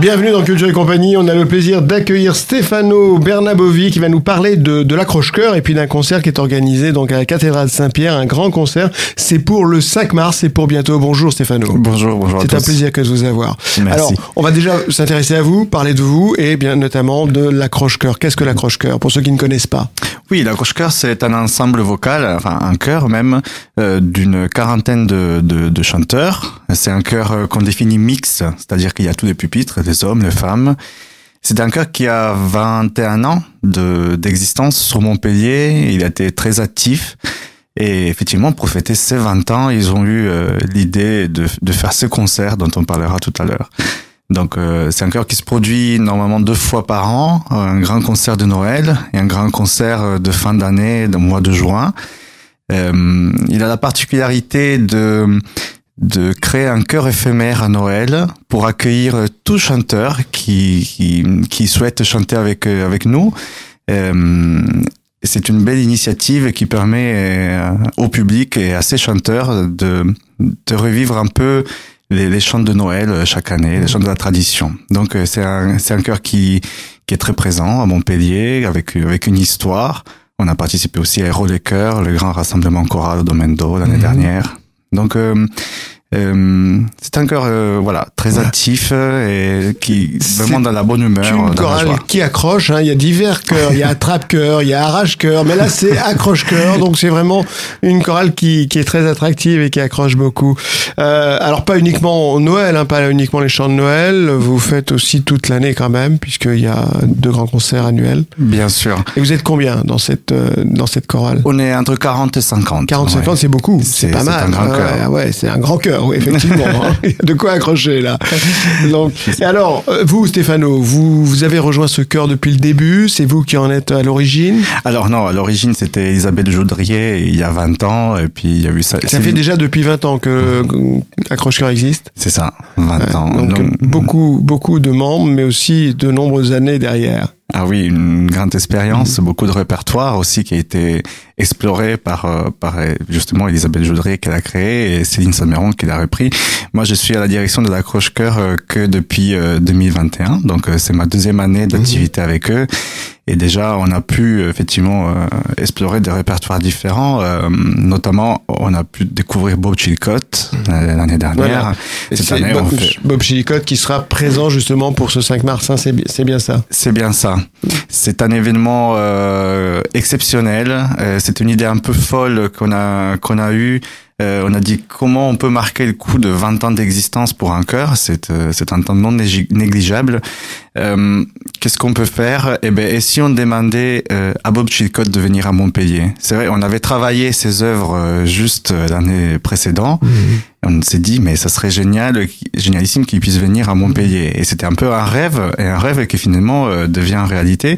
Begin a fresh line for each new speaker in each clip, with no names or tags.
Bienvenue dans Culture et compagnie. On a le plaisir d'accueillir Stefano Bernabovi qui va nous parler de, de l'accroche-cœur et puis d'un concert qui est organisé donc à la cathédrale Saint-Pierre, un grand concert. C'est pour le 5 mars, c'est pour bientôt. Bonjour Stefano.
Bonjour, bonjour.
C'est un plaisir que de vous avoir.
Merci.
Alors, on va déjà s'intéresser à vous, parler de vous et bien notamment de l'accroche-cœur. Qu'est-ce que l'accroche-cœur pour ceux qui ne connaissent pas?
Oui, l'accroche-cœur, c'est un ensemble vocal, enfin un chœur même, euh, d'une quarantaine de, de, de chanteurs. C'est un chœur euh, qu'on définit mix, c'est-à-dire qu'il y a tous les pupitres, les hommes, les femmes. C'est un chœur qui a 21 ans de d'existence sur Montpellier. Il a été très actif. Et effectivement, pour fêter ses 20 ans, ils ont eu euh, l'idée de, de faire ce concert dont on parlera tout à l'heure. Donc euh, c'est un chœur qui se produit normalement deux fois par an, un grand concert de Noël et un grand concert euh, de fin d'année, au mois de juin. Euh, il a la particularité de de créer un chœur éphémère à Noël pour accueillir tout chanteur qui qui, qui souhaite chanter avec euh, avec nous. Euh, c'est une belle initiative qui permet euh, au public et à ses chanteurs de de revivre un peu les, les chants de Noël chaque année, les chants de la tradition. Donc euh, c'est un c'est un chœur qui qui est très présent à Montpellier avec avec une histoire. On a participé aussi à Héros des chœurs, le grand rassemblement choral au Domaine d'Eau l'année
Mhm.
dernière. Donc euh, euh, c'est un chœur euh, voilà très
Voilà.
actif euh, et qui
C'est
vraiment dans la bonne humeur,
une
dans la
chorale qui accroche. hein. Il y a divers chœurs, il y a attrape-cœur, il y a arrache-cœur, mais là c'est accroche-cœur. Donc c'est vraiment une chorale qui, qui est très attractive et qui accroche beaucoup. Euh, alors pas uniquement Noël, hein, pas uniquement les chants de Noël. Vous faites aussi toute l'année quand même, puisqu'il y a deux grands concerts annuels.
Bien sûr.
Et vous êtes combien dans cette dans cette chorale?
On est entre 40 et 50.
40 50
ouais.
c'est beaucoup, c'est
C'est-
pas
c'est
mal.
un grand cœur.
ouais, ouais, c'est un grand cœur, oui, effectivement. hein. Il y a de quoi accrocher là. Donc, et alors, euh, vous, Stéphano, vous, vous avez rejoint ce chœur depuis le début. C'est vous qui en êtes à l'origine?
Alors non, à l'origine c'était Isabelle Joudrier il y a 20 ans et puis il y a eu ça.
Ça fait déjà depuis 20 ans que Accroche Cœur existe?
C'est ça, 20 ans.
Donc,
Donc,
beaucoup, beaucoup de membres, mais aussi de nombreuses années derrière.
Ah oui, une grande expérience, beaucoup de répertoire aussi qui a été exploré par euh, par euh, justement Elisabeth Joudrier qui l'a créé et Céline Sameron qui l'a repris. Moi, je suis à la direction de l'accroche cœur euh, que depuis euh, 2021, donc c'est ma deuxième année
Mhm.
d'activité avec eux. Et déjà, on a pu effectivement euh, explorer des répertoires différents. euh, notamment, on a pu découvrir Bob Chilcott euh, l'année dernière.
Voilà. Et
Cette on
Bob,
fait-
Bob Chillicott qui sera présent justement pour ce 5 mars. hein, c'est bien ça?
C'est bien ça. C'est un événement euh, exceptionnel. Euh, c'est une idée un peu folle qu'on a qu'on a eu. Euh, on a dit comment on peut marquer le coup de 20 ans d'existence pour un chœur. C'est euh, c'est un temps non négligeable. Euh, Qu'est-ce qu'on peut faire? Eh ben, et si on demandait euh, à Bob Chilcott de venir à Montpellier? C'est vrai, on avait travaillé ses œuvres euh, juste euh, l'année précédente. On s'est dit, mais ça serait génial, génialissime qu'il puisse venir à Montpellier. Et c'était un peu un rêve, et un rêve qui finalement euh, devient réalité.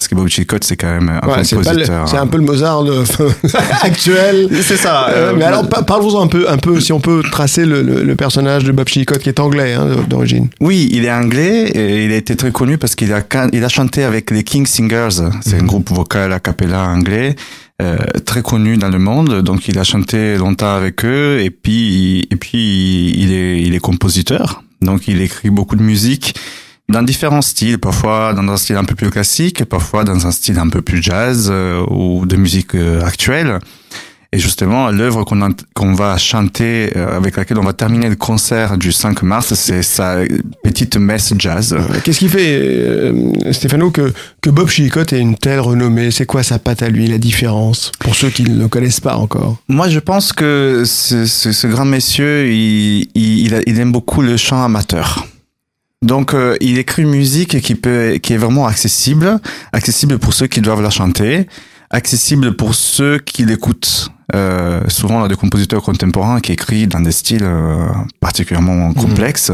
Parce que Bob Chilcott, c'est quand même un
Ouais,
compositeur.
c'est un peu le Mozart de- actuel.
C'est ça.
Euh,
euh,
mais alors, pa- parlons-en un peu, un peu, si on peut tracer le, le- le personnage de Bob Chillicott qui est anglais hein, d'origine.
Oui, il est anglais et il a été très connu parce qu'il a, il a chanté avec les King Singers. C'est un groupe vocal a cappella anglais. euh, très connu dans le monde, donc il a chanté longtemps avec eux et puis et puis il est il est compositeur, donc il écrit beaucoup de musique dans différents styles, parfois dans un style un peu plus classique, parfois dans un style un peu plus jazz euh, ou de musique euh, actuelle. Et justement, l'œuvre qu'on qu'on va chanter, euh, avec laquelle on va terminer le concert du 5 mars, c'est sa petite messe jazz.
Qu'est-ce qui fait, euh, Stéphano, que, que Bob Chillicott ait une telle renommée? C'est quoi sa patte à lui, la différence Pour ceux qui ne le connaissent pas encore?
Moi, je pense que ce, ce, ce grand monsieur, il, il, il a- il aime beaucoup le chant amateur. Donc, euh, il écrit une musique qui peut, qui est vraiment accessible, accessible pour ceux qui doivent la chanter, accessible pour ceux qui l'écoutent. Euh, souvent, on a des compositeurs contemporains qui écrivent dans des styles euh, particulièrement complexes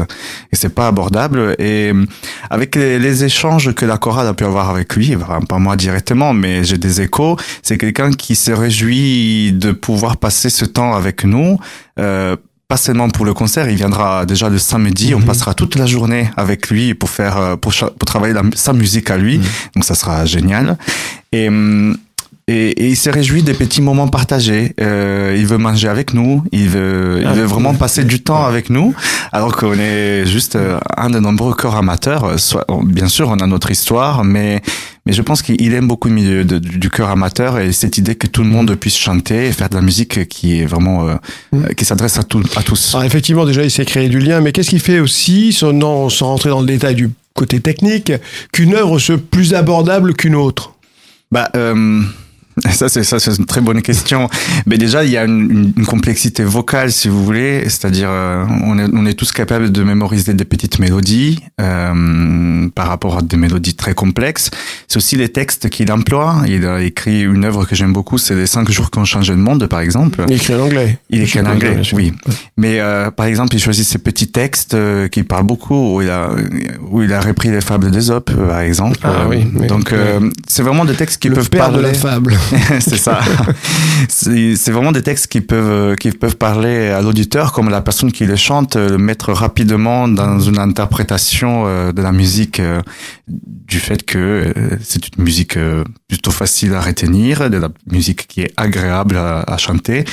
et c'est pas abordable. Et euh, avec les, les échanges que la chorale a pu avoir avec lui, enfin, pas moi directement, mais j'ai des échos, c'est quelqu'un qui se réjouit de pouvoir passer ce temps avec nous. Euh, pas seulement pour le concert, il viendra déjà le samedi, on passera toute la journée avec lui pour faire, euh, pour, travailler la- sa musique à lui, donc ça sera génial. Et hum, et, et, il se réjouit des petits moments partagés. Euh, il veut manger avec nous, il veut, il veut vraiment passer du temps avec nous, alors qu'on est juste euh, un de nombreux corps amateurs. Soit, bien sûr, on a notre histoire, mais mais je pense qu'il aime beaucoup le milieu du cœur amateur et cette idée que tout le monde puisse chanter et faire de la musique qui est vraiment euh, mm. qui s'adresse à, tout, à tous.
Alors effectivement, déjà, il s'est créé du lien, mais qu'est-ce qui fait aussi, sans, sans rentrer dans le détail du côté technique, qu'une œuvre soit plus abordable qu'une autre
Bah. Euh Ça, c'est ça, c'est une très bonne question. Mais déjà, il y a une, une complexité vocale, si vous voulez, c'est-à-dire euh, on, est, on est tous capables de mémoriser des petites mélodies euh, par rapport à des mélodies très complexes. C'est aussi les textes qu'il emploie. Il a écrit une œuvre que j'aime beaucoup, c'est les cinq jours qu'on changeait de monde, par exemple.
Il écrit en anglais.
Il écrit en anglais, oui. Mais euh, par exemple, il choisit ces petits textes euh, qui parlent beaucoup, où il a où il a repris les fables d'Ésope, par exemple.
Ah oui.
Donc c'est vraiment des textes qui
Le
peuvent
père
parler.
de la fable.
c'est ça. C'est vraiment des textes qui peuvent qui peuvent parler à l'auditeur comme la personne qui les chante, le mettre rapidement dans une interprétation euh, de la musique euh, du fait que euh, c'est une musique plutôt facile à retenir, de la musique qui est agréable à, à chanter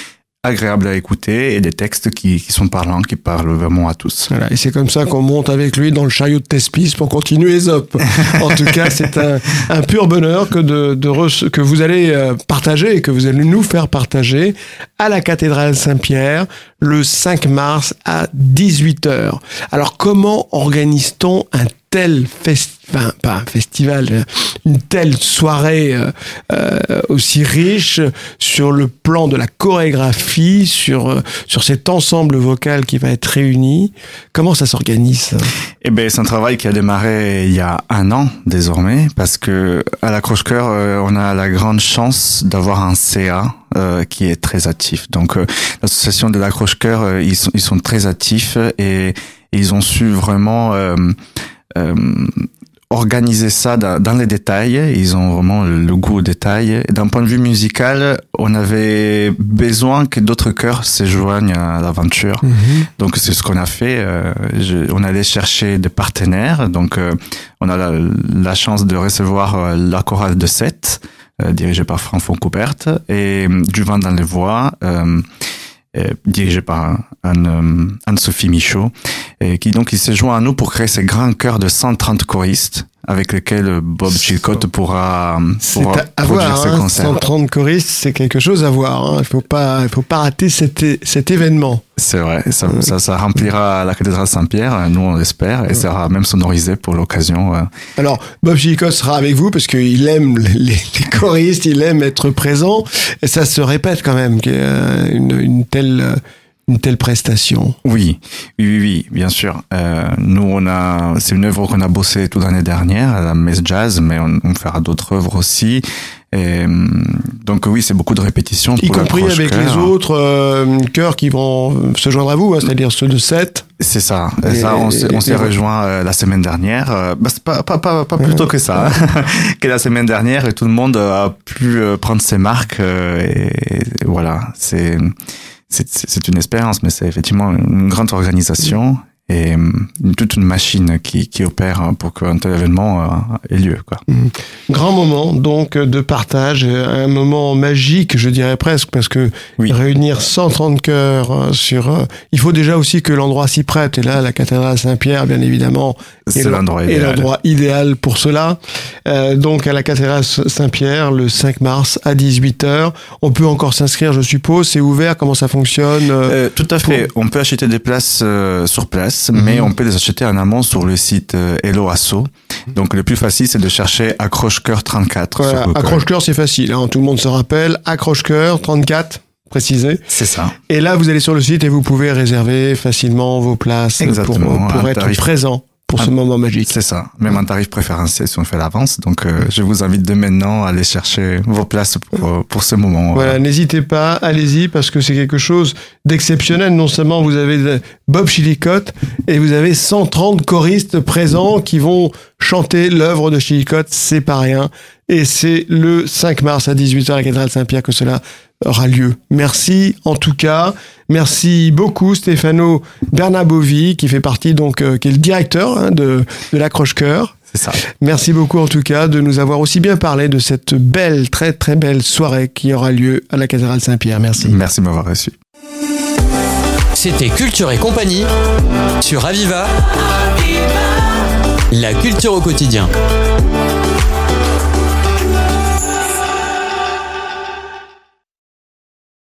agréable à écouter et des textes qui, qui, sont parlants, qui parlent vraiment à tous.
Voilà, et c'est comme ça qu'on monte avec lui dans le chariot de Thespis pour continuer Zop. en tout cas, c'est un, un, pur bonheur que, de, de que vous allez euh, partager et que vous allez nous faire partager à la cathédrale Saint-Pierre le 5 mars à 18h. Alors comment organise-t-on un tel festival, pas un festival, une telle soirée euh, euh, aussi riche sur le plan de la chorégraphie, sur, euh, sur cet ensemble vocal qui va être réuni? Comment ça s'organise?
Eh ben, c'est un travail qui a démarré il y a un an désormais, parce que à la Croche-Cœur, euh, on a la grande chance d'avoir un CA euh, qui est très actif. Donc, euh, l'association de la Croche-Cœur, ils, sont, ils sont très actifs et, et ils ont su vraiment euh, organiser ça dans, dans, les détails. Ils ont vraiment le goût au détail. D'un point de vue musical, on avait besoin que d'autres chœurs se joignent à l'aventure.
Mhm.
Donc c'est ce qu'on a fait. Euh, je, on allait chercher des partenaires. Donc euh, on a la, la, chance de recevoir euh, la chorale de Sète, euh, dirigée par François Coupert, et du vent dans les voix. Euh, dirigé par Anne, Anne-Sophie Michaud, et qui donc il s'est joint à nous pour créer ces grands chœurs de 130 choristes avec lesquels Bob Chilcott pourra, pourra
à
produire
voir,
ses
hein,
concerts.
130 choristes, c'est quelque chose à voir. Hein. Il faut pas, il faut pas rater cet, cet événement.
C'est vrai, ça, ça, ça, remplira la cathédrale Saint-Pierre, nous on l'espère, et ça sera même sonorisé pour l'occasion.
Alors, Bob Chilcott sera avec vous parce qu'il aime les, les, choristes, il aime être présent, et ça se répète quand même, une, une telle une telle prestation.
Oui, oui, oui, oui bien sûr. Euh, nous, on a, c'est une œuvre qu'on a bossé toute l'année dernière à la messe jazz, mais on, on fera d'autres œuvres aussi. Et, donc oui, c'est beaucoup de répétitions.
Y compris avec les autres euh, chœurs qui vont se joindre à vous, hein, c'est-à-dire ceux de 7.
C'est ça. Et, ça, on s'est rejoint euh, la semaine dernière. Euh, bah, pas, pas, pas, pas plus tôt que ça, hein, que la semaine dernière, et tout le monde a pu euh, prendre ses marques. et, et voilà, c'est c'est une expérience, mais c'est effectivement une grande organisation et toute une machine qui, qui opère pour qu'un tel événement ait lieu. Quoi.
Mmh. Grand moment donc de partage, un moment magique, je dirais presque, parce que oui. réunir 130 cœurs sur... Il faut déjà aussi que l'endroit s'y prête, et là, la cathédrale Saint-Pierre, bien évidemment,
c'est l'endroit
idéal. idéal pour cela. Euh, donc à la cathédrale Saint-Pierre, le 5 mars à 18h. On peut encore s'inscrire, je suppose. C'est ouvert, comment ça fonctionne
euh, Tout à fait. Pour... On peut acheter des places euh, sur place Mm -hmm. mais on peut les acheter en amont sur le site euh, Hello Asso. Donc le plus facile, c'est de chercher Accroche-Cœur 34.
Voilà, Accroche-Cœur, c'est facile. Hein. Tout le monde se rappelle. Accroche-Cœur 34 précisé.
C'est ça.
Et là, vous allez sur le site et vous pouvez réserver facilement vos places
Exactement,
pour, pour être tarif... présent pour ce
un,
moment magique.
C'est ça, même un tarif préférentiel si on fait l'avance. Donc, euh, je vous invite dès maintenant à aller chercher vos places pour, pour ce moment.
Voilà, n'hésitez pas, allez-y parce que c'est quelque chose d'exceptionnel. Non seulement vous avez Bob Chillicott et vous avez 130 choristes présents qui vont chanter l'œuvre de Chillicott, c'est pas rien. Et c'est le 5 mars à 18h à la cathédrale Saint-Pierre que cela aura lieu. Merci en tout cas. Merci beaucoup Stefano Bernabovi qui fait partie donc euh, qui est le directeur hein, de de l'accroche-cœur.
C'est ça.
Merci beaucoup en tout cas de nous avoir aussi bien parlé de cette belle, très très belle soirée qui aura lieu à la cathédrale Saint-Pierre. Merci.
Merci de m'avoir reçu.
C'était Culture et compagnie sur Aviva. La culture au quotidien.